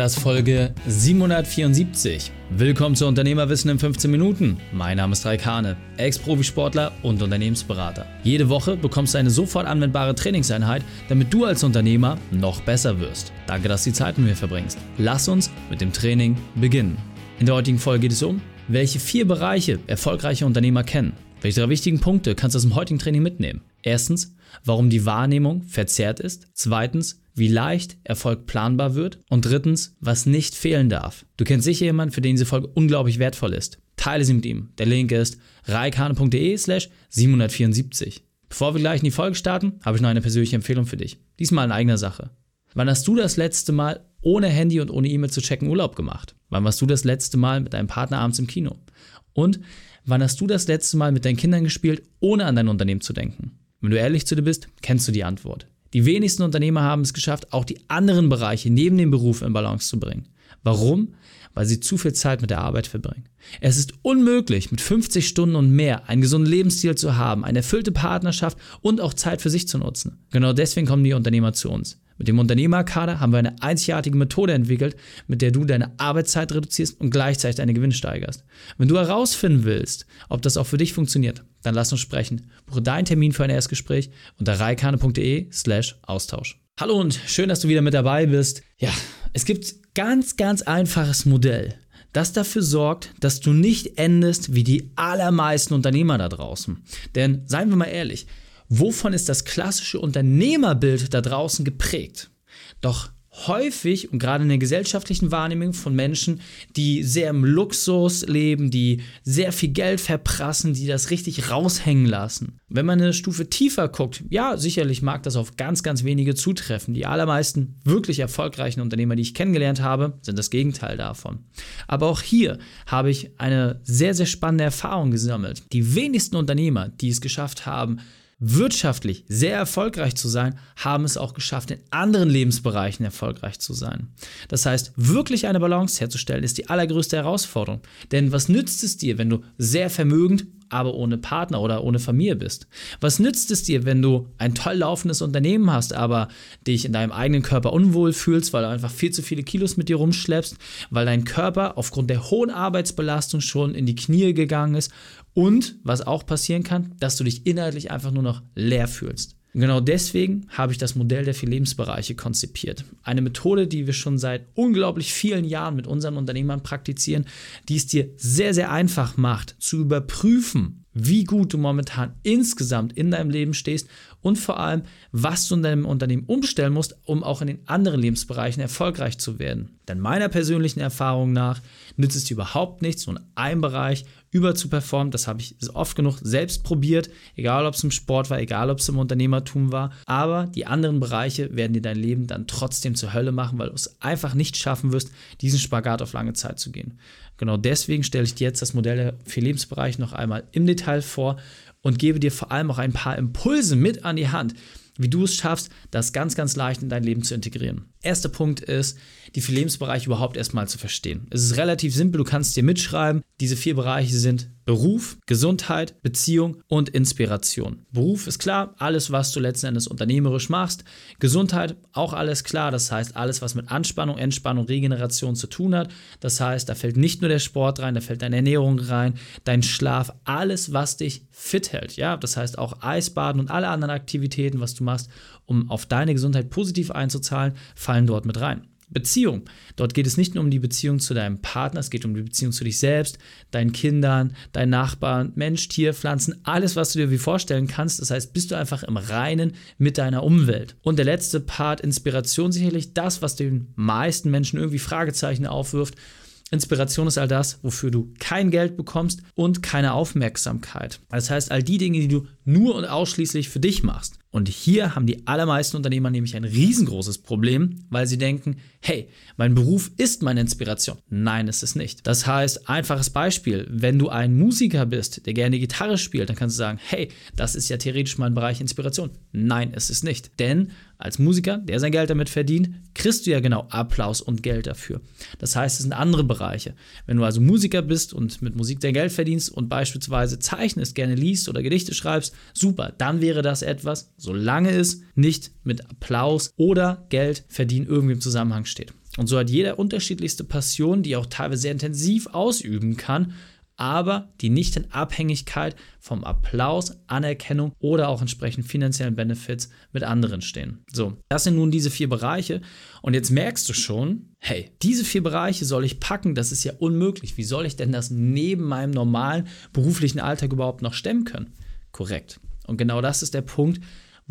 Ist Folge 774. Willkommen zu Unternehmerwissen in 15 Minuten. Mein Name ist Raik Hane, Ex-Profisportler und Unternehmensberater. Jede Woche bekommst du eine sofort anwendbare Trainingseinheit, damit du als Unternehmer noch besser wirst. Danke, dass du die Zeit mit mir verbringst. Lass uns mit dem Training beginnen. In der heutigen Folge geht es um, welche vier Bereiche erfolgreiche Unternehmer kennen. Welche drei wichtigen Punkte kannst du aus dem heutigen Training mitnehmen? Erstens, warum die Wahrnehmung verzerrt ist. Zweitens, wie leicht Erfolg planbar wird. Und drittens, was nicht fehlen darf. Du kennst sicher jemanden, für den diese Folge unglaublich wertvoll ist. Teile sie mit ihm. Der Link ist reikane.de slash 774. Bevor wir gleich in die Folge starten, habe ich noch eine persönliche Empfehlung für dich. Diesmal in eigener Sache. Wann hast du das letzte Mal ohne Handy und ohne E-Mail zu checken Urlaub gemacht? Wann warst du das letzte Mal mit deinem Partner abends im Kino? Und wann hast du das letzte Mal mit deinen Kindern gespielt, ohne an dein Unternehmen zu denken? Wenn du ehrlich zu dir bist, kennst du die Antwort. Die wenigsten Unternehmer haben es geschafft, auch die anderen Bereiche neben dem Beruf in Balance zu bringen. Warum? Weil sie zu viel Zeit mit der Arbeit verbringen. Es ist unmöglich, mit 50 Stunden und mehr einen gesunden Lebensstil zu haben, eine erfüllte Partnerschaft und auch Zeit für sich zu nutzen. Genau deswegen kommen die Unternehmer zu uns. Mit dem Unternehmerkader haben wir eine einzigartige Methode entwickelt, mit der du deine Arbeitszeit reduzierst und gleichzeitig deine Gewinn steigerst. Wenn du herausfinden willst, ob das auch für dich funktioniert, dann lass uns sprechen. Buche deinen Termin für ein Erstgespräch unter reikane.de slash Austausch. Hallo und schön, dass du wieder mit dabei bist. Ja, es gibt ganz, ganz einfaches Modell das dafür sorgt, dass du nicht endest wie die allermeisten Unternehmer da draußen. Denn seien wir mal ehrlich, Wovon ist das klassische Unternehmerbild da draußen geprägt? Doch häufig und gerade in der gesellschaftlichen Wahrnehmung von Menschen, die sehr im Luxus leben, die sehr viel Geld verprassen, die das richtig raushängen lassen. Wenn man eine Stufe tiefer guckt, ja, sicherlich mag das auf ganz, ganz wenige zutreffen. Die allermeisten wirklich erfolgreichen Unternehmer, die ich kennengelernt habe, sind das Gegenteil davon. Aber auch hier habe ich eine sehr, sehr spannende Erfahrung gesammelt. Die wenigsten Unternehmer, die es geschafft haben, wirtschaftlich sehr erfolgreich zu sein, haben es auch geschafft, in anderen Lebensbereichen erfolgreich zu sein. Das heißt, wirklich eine Balance herzustellen, ist die allergrößte Herausforderung. Denn was nützt es dir, wenn du sehr vermögend, aber ohne Partner oder ohne Familie bist? Was nützt es dir, wenn du ein toll laufendes Unternehmen hast, aber dich in deinem eigenen Körper unwohl fühlst, weil du einfach viel zu viele Kilos mit dir rumschleppst, weil dein Körper aufgrund der hohen Arbeitsbelastung schon in die Knie gegangen ist und was auch passieren kann, dass du dich inhaltlich einfach nur noch leer fühlst. Genau deswegen habe ich das Modell der vier Lebensbereiche konzipiert. Eine Methode, die wir schon seit unglaublich vielen Jahren mit unseren Unternehmern praktizieren, die es dir sehr, sehr einfach macht, zu überprüfen, wie gut du momentan insgesamt in deinem Leben stehst und vor allem, was du in deinem Unternehmen umstellen musst, um auch in den anderen Lebensbereichen erfolgreich zu werden. Denn meiner persönlichen Erfahrung nach nützt es dir überhaupt nichts, nur in einem Bereich über zu performen. Das habe ich oft genug selbst probiert, egal ob es im Sport war, egal ob es im Unternehmertum war. Aber die anderen Bereiche werden dir dein Leben dann trotzdem zur Hölle machen, weil du es einfach nicht schaffen wirst, diesen Spagat auf lange Zeit zu gehen. Genau deswegen stelle ich dir jetzt das Modell der vier Lebensbereiche noch einmal im Detail vor und gebe dir vor allem auch ein paar Impulse mit an die Hand, wie du es schaffst, das ganz, ganz leicht in dein Leben zu integrieren. Erster Punkt ist, die vier Lebensbereiche überhaupt erstmal zu verstehen. Es ist relativ simpel, du kannst dir mitschreiben. Diese vier Bereiche sind Beruf, Gesundheit, Beziehung und Inspiration. Beruf ist klar, alles, was du letzten Endes unternehmerisch machst. Gesundheit, auch alles klar. Das heißt, alles, was mit Anspannung, Entspannung, Regeneration zu tun hat. Das heißt, da fällt nicht nur der Sport rein, da fällt deine Ernährung rein, dein Schlaf, alles, was dich fit hält. Ja, das heißt auch Eisbaden und alle anderen Aktivitäten, was du machst, um auf deine Gesundheit positiv einzuzahlen, fallen dort mit rein. Beziehung. Dort geht es nicht nur um die Beziehung zu deinem Partner, es geht um die Beziehung zu dich selbst, deinen Kindern, deinen Nachbarn, Mensch, Tier, Pflanzen, alles, was du dir wie vorstellen kannst. Das heißt, bist du einfach im Reinen mit deiner Umwelt. Und der letzte Part, Inspiration, sicherlich das, was den meisten Menschen irgendwie Fragezeichen aufwirft. Inspiration ist all das, wofür du kein Geld bekommst und keine Aufmerksamkeit. Das heißt, all die Dinge, die du nur und ausschließlich für dich machst. Und hier haben die allermeisten Unternehmer nämlich ein riesengroßes Problem, weil sie denken, hey, mein Beruf ist meine Inspiration. Nein, ist es nicht. Das heißt, einfaches Beispiel, wenn du ein Musiker bist, der gerne Gitarre spielt, dann kannst du sagen, hey, das ist ja theoretisch mein Bereich Inspiration. Nein, ist es nicht. Denn als Musiker, der sein Geld damit verdient, kriegst du ja genau Applaus und Geld dafür. Das heißt, es sind andere Bereiche. Wenn du also Musiker bist und mit Musik dein Geld verdienst und beispielsweise zeichnest, gerne liest oder Gedichte schreibst, super, dann wäre das etwas, solange es nicht mit Applaus oder Geld verdienen irgendwie im Zusammenhang steht. Und so hat jeder unterschiedlichste Passion, die auch teilweise sehr intensiv ausüben kann, aber die nicht in Abhängigkeit vom Applaus, Anerkennung oder auch entsprechend finanziellen Benefits mit anderen stehen. So, das sind nun diese vier Bereiche und jetzt merkst du schon, hey, diese vier Bereiche soll ich packen, das ist ja unmöglich. Wie soll ich denn das neben meinem normalen beruflichen Alltag überhaupt noch stemmen können? Korrekt. Und genau das ist der Punkt,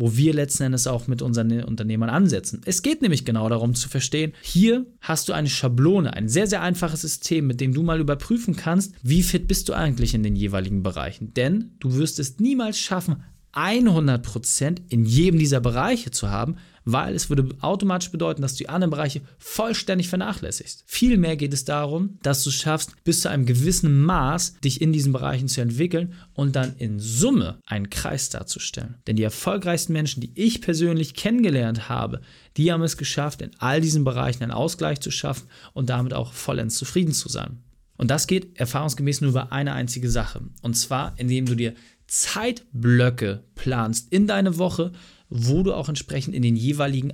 wo wir letzten Endes auch mit unseren Unternehmern ansetzen. Es geht nämlich genau darum zu verstehen, hier hast du eine Schablone, ein sehr, sehr einfaches System, mit dem du mal überprüfen kannst, wie fit bist du eigentlich in den jeweiligen Bereichen. Denn du wirst es niemals schaffen, 100% in jedem dieser Bereiche zu haben, weil es würde automatisch bedeuten, dass du die anderen Bereiche vollständig vernachlässigst. Vielmehr geht es darum, dass du es schaffst, bis zu einem gewissen Maß dich in diesen Bereichen zu entwickeln und dann in Summe einen Kreis darzustellen. Denn die erfolgreichsten Menschen, die ich persönlich kennengelernt habe, die haben es geschafft, in all diesen Bereichen einen Ausgleich zu schaffen und damit auch vollends zufrieden zu sein. Und das geht erfahrungsgemäß nur über eine einzige Sache. Und zwar, indem du dir Zeitblöcke planst in deine Woche, wo du auch entsprechend in den jeweiligen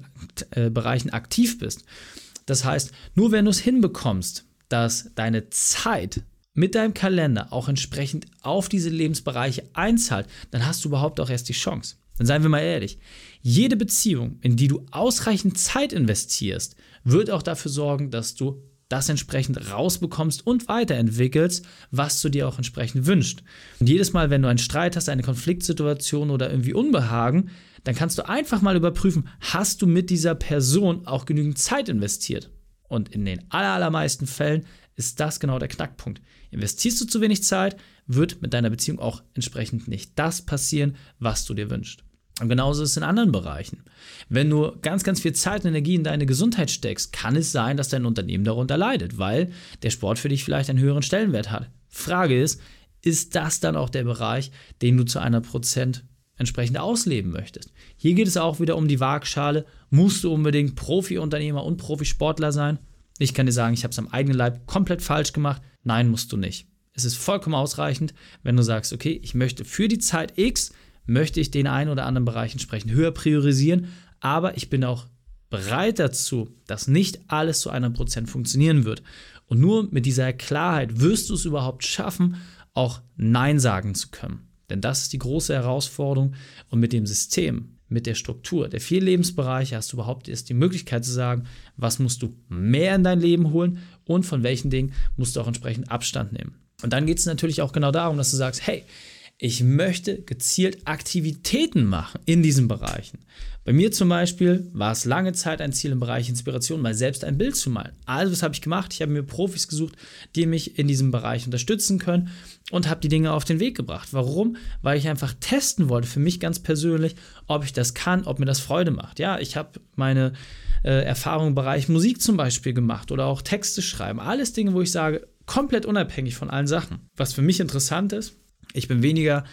äh, Bereichen aktiv bist. Das heißt, nur wenn du es hinbekommst, dass deine Zeit mit deinem Kalender auch entsprechend auf diese Lebensbereiche einzahlt, dann hast du überhaupt auch erst die Chance. Dann seien wir mal ehrlich, jede Beziehung, in die du ausreichend Zeit investierst, wird auch dafür sorgen, dass du das entsprechend rausbekommst und weiterentwickelst, was du dir auch entsprechend wünschst. Und jedes Mal, wenn du einen Streit hast, eine Konfliktsituation oder irgendwie Unbehagen, dann kannst du einfach mal überprüfen, hast du mit dieser Person auch genügend Zeit investiert? Und in den allermeisten Fällen ist das genau der Knackpunkt. Investierst du zu wenig Zeit, wird mit deiner Beziehung auch entsprechend nicht das passieren, was du dir wünschst. Und genauso ist es in anderen Bereichen. Wenn du ganz, ganz viel Zeit und Energie in deine Gesundheit steckst, kann es sein, dass dein Unternehmen darunter leidet, weil der Sport für dich vielleicht einen höheren Stellenwert hat. Frage ist, ist das dann auch der Bereich, den du zu einer Prozent entsprechend ausleben möchtest? Hier geht es auch wieder um die Waagschale. Musst du unbedingt Profi-Unternehmer und Profisportler sein? Ich kann dir sagen, ich habe es am eigenen Leib komplett falsch gemacht. Nein, musst du nicht. Es ist vollkommen ausreichend, wenn du sagst, okay, ich möchte für die Zeit X möchte ich den einen oder anderen Bereich entsprechend höher priorisieren, aber ich bin auch bereit dazu, dass nicht alles zu einem Prozent funktionieren wird. Und nur mit dieser Klarheit wirst du es überhaupt schaffen, auch Nein sagen zu können. Denn das ist die große Herausforderung. Und mit dem System, mit der Struktur der vier Lebensbereiche hast du überhaupt erst die Möglichkeit zu sagen, was musst du mehr in dein Leben holen und von welchen Dingen musst du auch entsprechend Abstand nehmen. Und dann geht es natürlich auch genau darum, dass du sagst, hey, ich möchte gezielt Aktivitäten machen in diesen Bereichen. Bei mir zum Beispiel war es lange Zeit ein Ziel im Bereich Inspiration, mal selbst ein Bild zu malen. Also was habe ich gemacht? Ich habe mir Profis gesucht, die mich in diesem Bereich unterstützen können und habe die Dinge auf den Weg gebracht. Warum? Weil ich einfach testen wollte, für mich ganz persönlich, ob ich das kann, ob mir das Freude macht. Ja, ich habe meine äh, Erfahrungen im Bereich Musik zum Beispiel gemacht oder auch Texte schreiben. Alles Dinge, wo ich sage, komplett unabhängig von allen Sachen. Was für mich interessant ist, ich bin weniger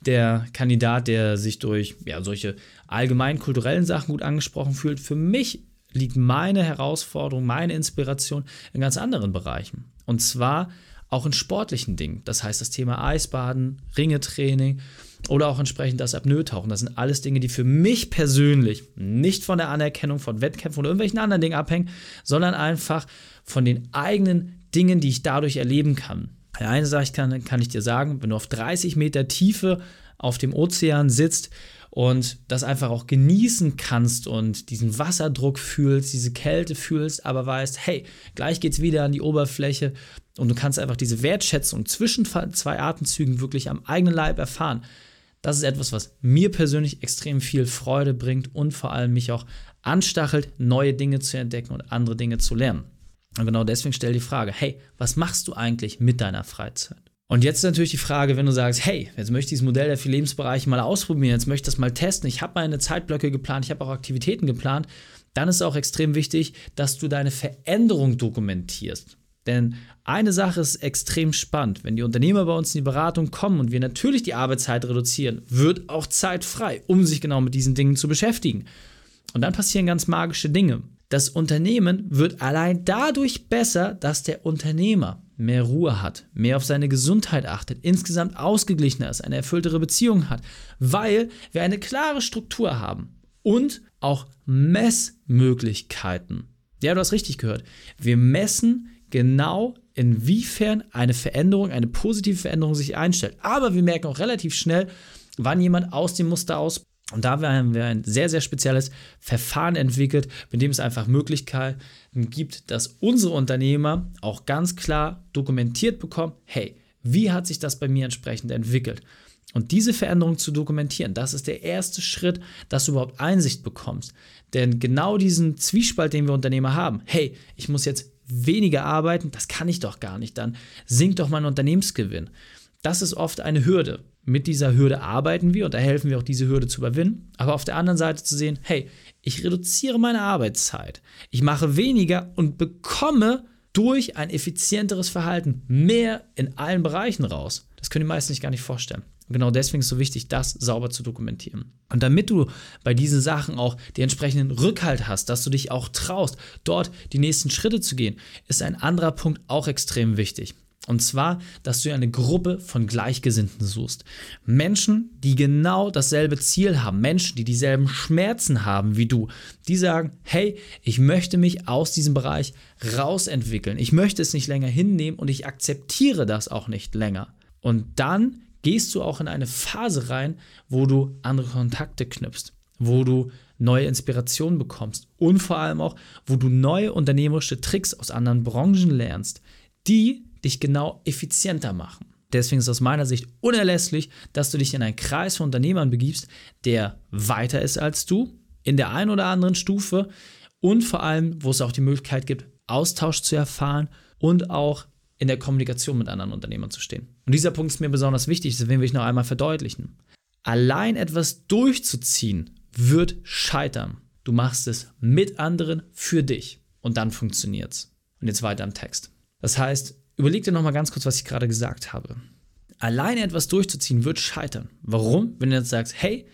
der Kandidat, der sich durch ja, solche allgemein kulturellen Sachen gut angesprochen fühlt. Für mich liegt meine Herausforderung, meine Inspiration in ganz anderen Bereichen. Und zwar auch in sportlichen Dingen. Das heißt, das Thema Eisbaden, Ringetraining oder auch entsprechend das Apnoe-Tauchen. Das sind alles Dinge, die für mich persönlich nicht von der Anerkennung von Wettkämpfen oder irgendwelchen anderen Dingen abhängen, sondern einfach von den eigenen Dingen, die ich dadurch erleben kann. Eine Sache kann, kann ich dir sagen, wenn du auf 30 Meter Tiefe auf dem Ozean sitzt und das einfach auch genießen kannst und diesen Wasserdruck fühlst, diese Kälte fühlst, aber weißt, hey, gleich geht's wieder an die Oberfläche und du kannst einfach diese Wertschätzung zwischen zwei Atemzügen wirklich am eigenen Leib erfahren. Das ist etwas, was mir persönlich extrem viel Freude bringt und vor allem mich auch anstachelt, neue Dinge zu entdecken und andere Dinge zu lernen. Und genau deswegen stell die Frage, hey, was machst du eigentlich mit deiner Freizeit? Und jetzt ist natürlich die Frage, wenn du sagst, hey, jetzt möchte ich dieses Modell der vier Lebensbereiche mal ausprobieren, jetzt möchte ich das mal testen, ich habe meine Zeitblöcke geplant, ich habe auch Aktivitäten geplant, dann ist es auch extrem wichtig, dass du deine Veränderung dokumentierst. Denn eine Sache ist extrem spannend. Wenn die Unternehmer bei uns in die Beratung kommen und wir natürlich die Arbeitszeit reduzieren, wird auch Zeit frei, um sich genau mit diesen Dingen zu beschäftigen. Und dann passieren ganz magische Dinge. Das Unternehmen wird allein dadurch besser, dass der Unternehmer mehr Ruhe hat, mehr auf seine Gesundheit achtet, insgesamt ausgeglichener ist, eine erfülltere Beziehung hat, weil wir eine klare Struktur haben und auch Messmöglichkeiten. Ja, du hast richtig gehört. Wir messen genau, inwiefern eine Veränderung, eine positive Veränderung sich einstellt. Aber wir merken auch relativ schnell, wann jemand aus dem Muster aus. Und da haben wir ein sehr, sehr spezielles Verfahren entwickelt, mit dem es einfach Möglichkeiten gibt, dass unsere Unternehmer auch ganz klar dokumentiert bekommen, hey, wie hat sich das bei mir entsprechend entwickelt? Und diese Veränderung zu dokumentieren, das ist der erste Schritt, dass du überhaupt Einsicht bekommst. Denn genau diesen Zwiespalt, den wir Unternehmer haben, hey, ich muss jetzt weniger arbeiten, das kann ich doch gar nicht, dann sinkt doch mein Unternehmensgewinn. Das ist oft eine Hürde. Mit dieser Hürde arbeiten wir und da helfen wir auch, diese Hürde zu überwinden. Aber auf der anderen Seite zu sehen, hey, ich reduziere meine Arbeitszeit, ich mache weniger und bekomme durch ein effizienteres Verhalten mehr in allen Bereichen raus. Das können die meisten sich gar nicht vorstellen. Und genau deswegen ist es so wichtig, das sauber zu dokumentieren. Und damit du bei diesen Sachen auch den entsprechenden Rückhalt hast, dass du dich auch traust, dort die nächsten Schritte zu gehen, ist ein anderer Punkt auch extrem wichtig. Und zwar, dass du eine Gruppe von Gleichgesinnten suchst. Menschen, die genau dasselbe Ziel haben. Menschen, die dieselben Schmerzen haben wie du. Die sagen, hey, ich möchte mich aus diesem Bereich rausentwickeln. Ich möchte es nicht länger hinnehmen und ich akzeptiere das auch nicht länger. Und dann gehst du auch in eine Phase rein, wo du andere Kontakte knüpfst, wo du neue Inspirationen bekommst und vor allem auch, wo du neue unternehmerische Tricks aus anderen Branchen lernst, die dich genau effizienter machen. Deswegen ist aus meiner Sicht unerlässlich, dass du dich in einen Kreis von Unternehmern begibst, der weiter ist als du, in der einen oder anderen Stufe und vor allem, wo es auch die Möglichkeit gibt, Austausch zu erfahren und auch in der Kommunikation mit anderen Unternehmern zu stehen. Und dieser Punkt ist mir besonders wichtig, das will ich noch einmal verdeutlichen. Allein etwas durchzuziehen wird scheitern. Du machst es mit anderen für dich und dann funktioniert es. Und jetzt weiter im Text. Das heißt, überleg dir nochmal ganz kurz, was ich gerade gesagt habe. Alleine etwas durchzuziehen wird scheitern. Warum? Wenn du jetzt sagst, hey,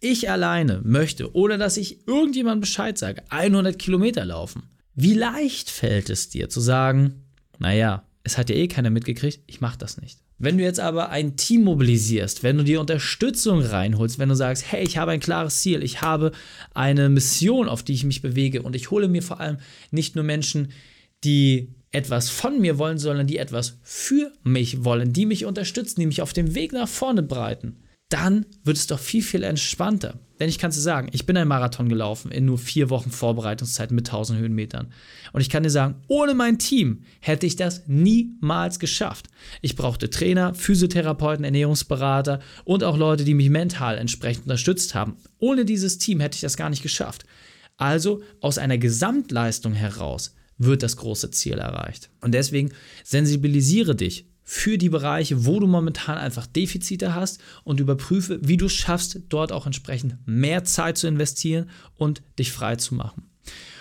ich alleine möchte, ohne dass ich irgendjemandem Bescheid sage, 100 Kilometer laufen. Wie leicht fällt es dir zu sagen, naja, es hat ja eh keiner mitgekriegt, ich mache das nicht. Wenn du jetzt aber ein Team mobilisierst, wenn du dir Unterstützung reinholst, wenn du sagst, hey, ich habe ein klares Ziel, ich habe eine Mission, auf die ich mich bewege und ich hole mir vor allem nicht nur Menschen, die etwas von mir wollen, sondern die etwas für mich wollen, die mich unterstützen, die mich auf dem Weg nach vorne breiten, dann wird es doch viel, viel entspannter. Denn ich kann dir sagen, ich bin einen Marathon gelaufen in nur vier Wochen Vorbereitungszeit mit 1000 Höhenmetern. Und ich kann dir sagen, ohne mein Team hätte ich das niemals geschafft. Ich brauchte Trainer, Physiotherapeuten, Ernährungsberater und auch Leute, die mich mental entsprechend unterstützt haben. Ohne dieses Team hätte ich das gar nicht geschafft. Also aus einer Gesamtleistung heraus wird das große Ziel erreicht. Und deswegen sensibilisiere dich für die Bereiche, wo du momentan einfach Defizite hast und überprüfe, wie du es schaffst, dort auch entsprechend mehr Zeit zu investieren und dich frei zu machen.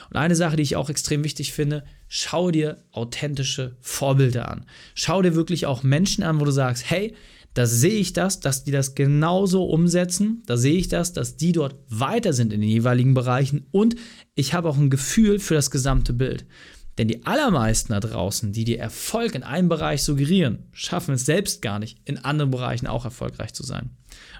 Und eine Sache, die ich auch extrem wichtig finde, schau dir authentische Vorbilder an. Schau dir wirklich auch Menschen an, wo du sagst, hey, da sehe ich das, dass die das genauso umsetzen. Da sehe ich das, dass die dort weiter sind in den jeweiligen Bereichen und ich habe auch ein Gefühl für das gesamte Bild. Denn die allermeisten da draußen, die dir Erfolg in einem Bereich suggerieren, schaffen es selbst gar nicht, in anderen Bereichen auch erfolgreich zu sein.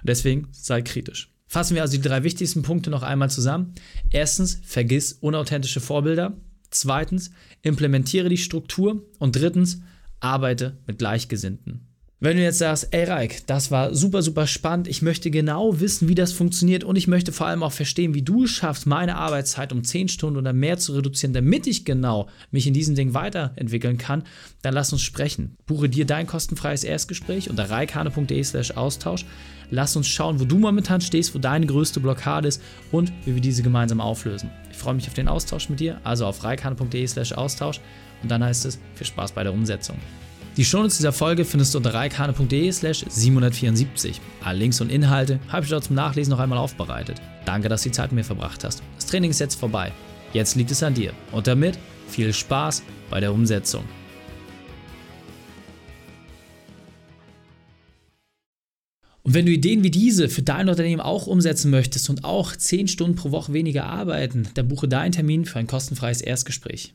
Und deswegen sei kritisch. Fassen wir also die drei wichtigsten Punkte noch einmal zusammen. Erstens, vergiss unauthentische Vorbilder. Zweitens, implementiere die Struktur. Und drittens, arbeite mit Gleichgesinnten. Wenn du jetzt sagst, ey Reik, das war super, super spannend, ich möchte genau wissen, wie das funktioniert und ich möchte vor allem auch verstehen, wie du es schaffst, meine Arbeitszeit um 10 Stunden oder mehr zu reduzieren, damit ich genau mich in diesem Ding weiterentwickeln kann, dann lass uns sprechen. Buche dir dein kostenfreies Erstgespräch unter reikane.de slash Austausch. Lass uns schauen, wo du momentan stehst, wo deine größte Blockade ist und wie wir diese gemeinsam auflösen. Ich freue mich auf den Austausch mit dir, also auf reikane.de slash Austausch und dann heißt es, viel Spaß bei der Umsetzung. Die Shownotes dieser Folge findest du unter reikane.de slash 774. Alle Links und Inhalte habe ich dort zum Nachlesen noch einmal aufbereitet. Danke, dass du die Zeit mit mir verbracht hast. Das Training ist jetzt vorbei. Jetzt liegt es an dir. Und damit viel Spaß bei der Umsetzung. Und wenn du Ideen wie diese für dein Unternehmen auch umsetzen möchtest und auch 10 Stunden pro Woche weniger arbeiten, dann buche deinen Termin für ein kostenfreies Erstgespräch